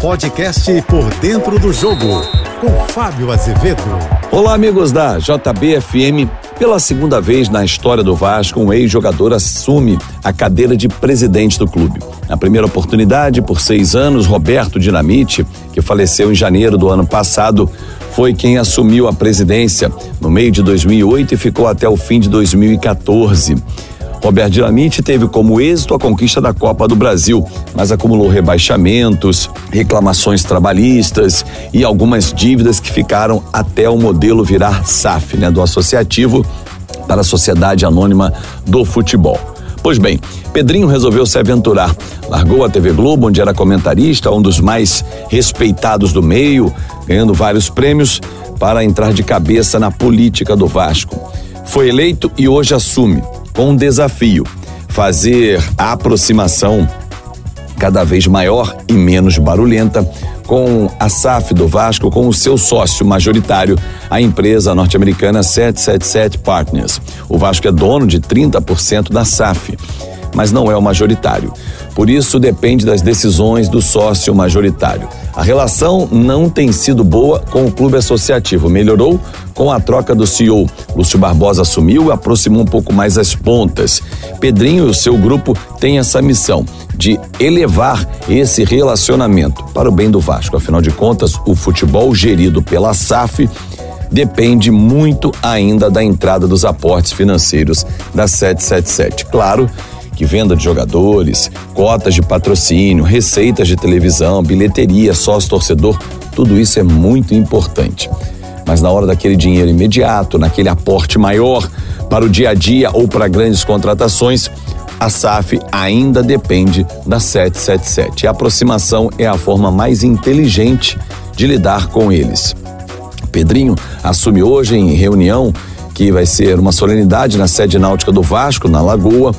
podcast Por Dentro do Jogo, com Fábio Azevedo. Olá, amigos da JBFM. Pela segunda vez na história do Vasco, um ex-jogador assume a cadeira de presidente do clube. Na primeira oportunidade, por seis anos, Roberto Dinamite, que faleceu em janeiro do ano passado, foi quem assumiu a presidência no meio de 2008 e ficou até o fim de 2014. Roberto Dinamite teve como êxito a conquista da Copa do Brasil, mas acumulou rebaixamentos, reclamações trabalhistas e algumas dívidas que ficaram até o modelo virar SAF, né, do Associativo para a Sociedade Anônima do Futebol. Pois bem, Pedrinho resolveu se aventurar. Largou a TV Globo, onde era comentarista, um dos mais respeitados do meio, ganhando vários prêmios, para entrar de cabeça na política do Vasco. Foi eleito e hoje assume com um desafio: fazer a aproximação cada vez maior e menos barulhenta com a SAF do Vasco, com o seu sócio majoritário, a empresa norte-americana 777 Partners. O Vasco é dono de 30% da SAF, mas não é o majoritário. Por isso, depende das decisões do sócio majoritário. A relação não tem sido boa com o clube associativo. Melhorou com a troca do CEO. Lúcio Barbosa assumiu e aproximou um pouco mais as pontas. Pedrinho e o seu grupo têm essa missão de elevar esse relacionamento para o bem do Vasco. Afinal de contas, o futebol gerido pela SAF depende muito ainda da entrada dos aportes financeiros da 777. Claro que venda de jogadores, cotas de patrocínio, receitas de televisão, bilheteria, sócio-torcedor, tudo isso é muito importante. Mas na hora daquele dinheiro imediato, naquele aporte maior para o dia a dia ou para grandes contratações, a SAF ainda depende da 777. E a aproximação é a forma mais inteligente de lidar com eles. Pedrinho assume hoje em reunião que vai ser uma solenidade na sede náutica do Vasco, na Lagoa,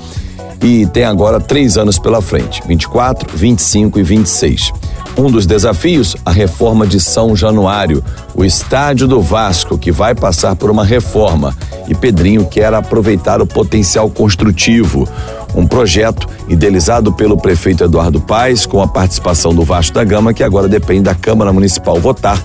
e tem agora três anos pela frente: 24, 25 e 26. Um dos desafios, a reforma de São Januário, o estádio do Vasco, que vai passar por uma reforma. E Pedrinho quer aproveitar o potencial construtivo. Um projeto idealizado pelo prefeito Eduardo Paes, com a participação do Vasco da Gama, que agora depende da Câmara Municipal votar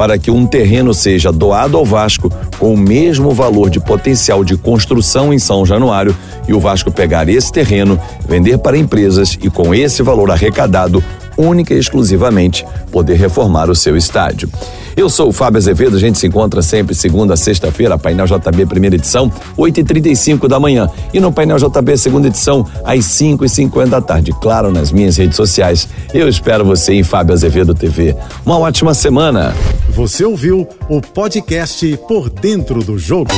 para que um terreno seja doado ao Vasco com o mesmo valor de potencial de construção em São Januário e o Vasco pegar esse terreno, vender para empresas e com esse valor arrecadado única e exclusivamente poder reformar o seu estádio. Eu sou o Fábio Azevedo, a gente se encontra sempre segunda a sexta-feira, painel JB primeira edição, 8h35 da manhã. E no painel JB segunda edição, às 5h50 da tarde. Claro, nas minhas redes sociais. Eu espero você em Fábio Azevedo TV. Uma ótima semana. Você ouviu o podcast Por Dentro do Jogo.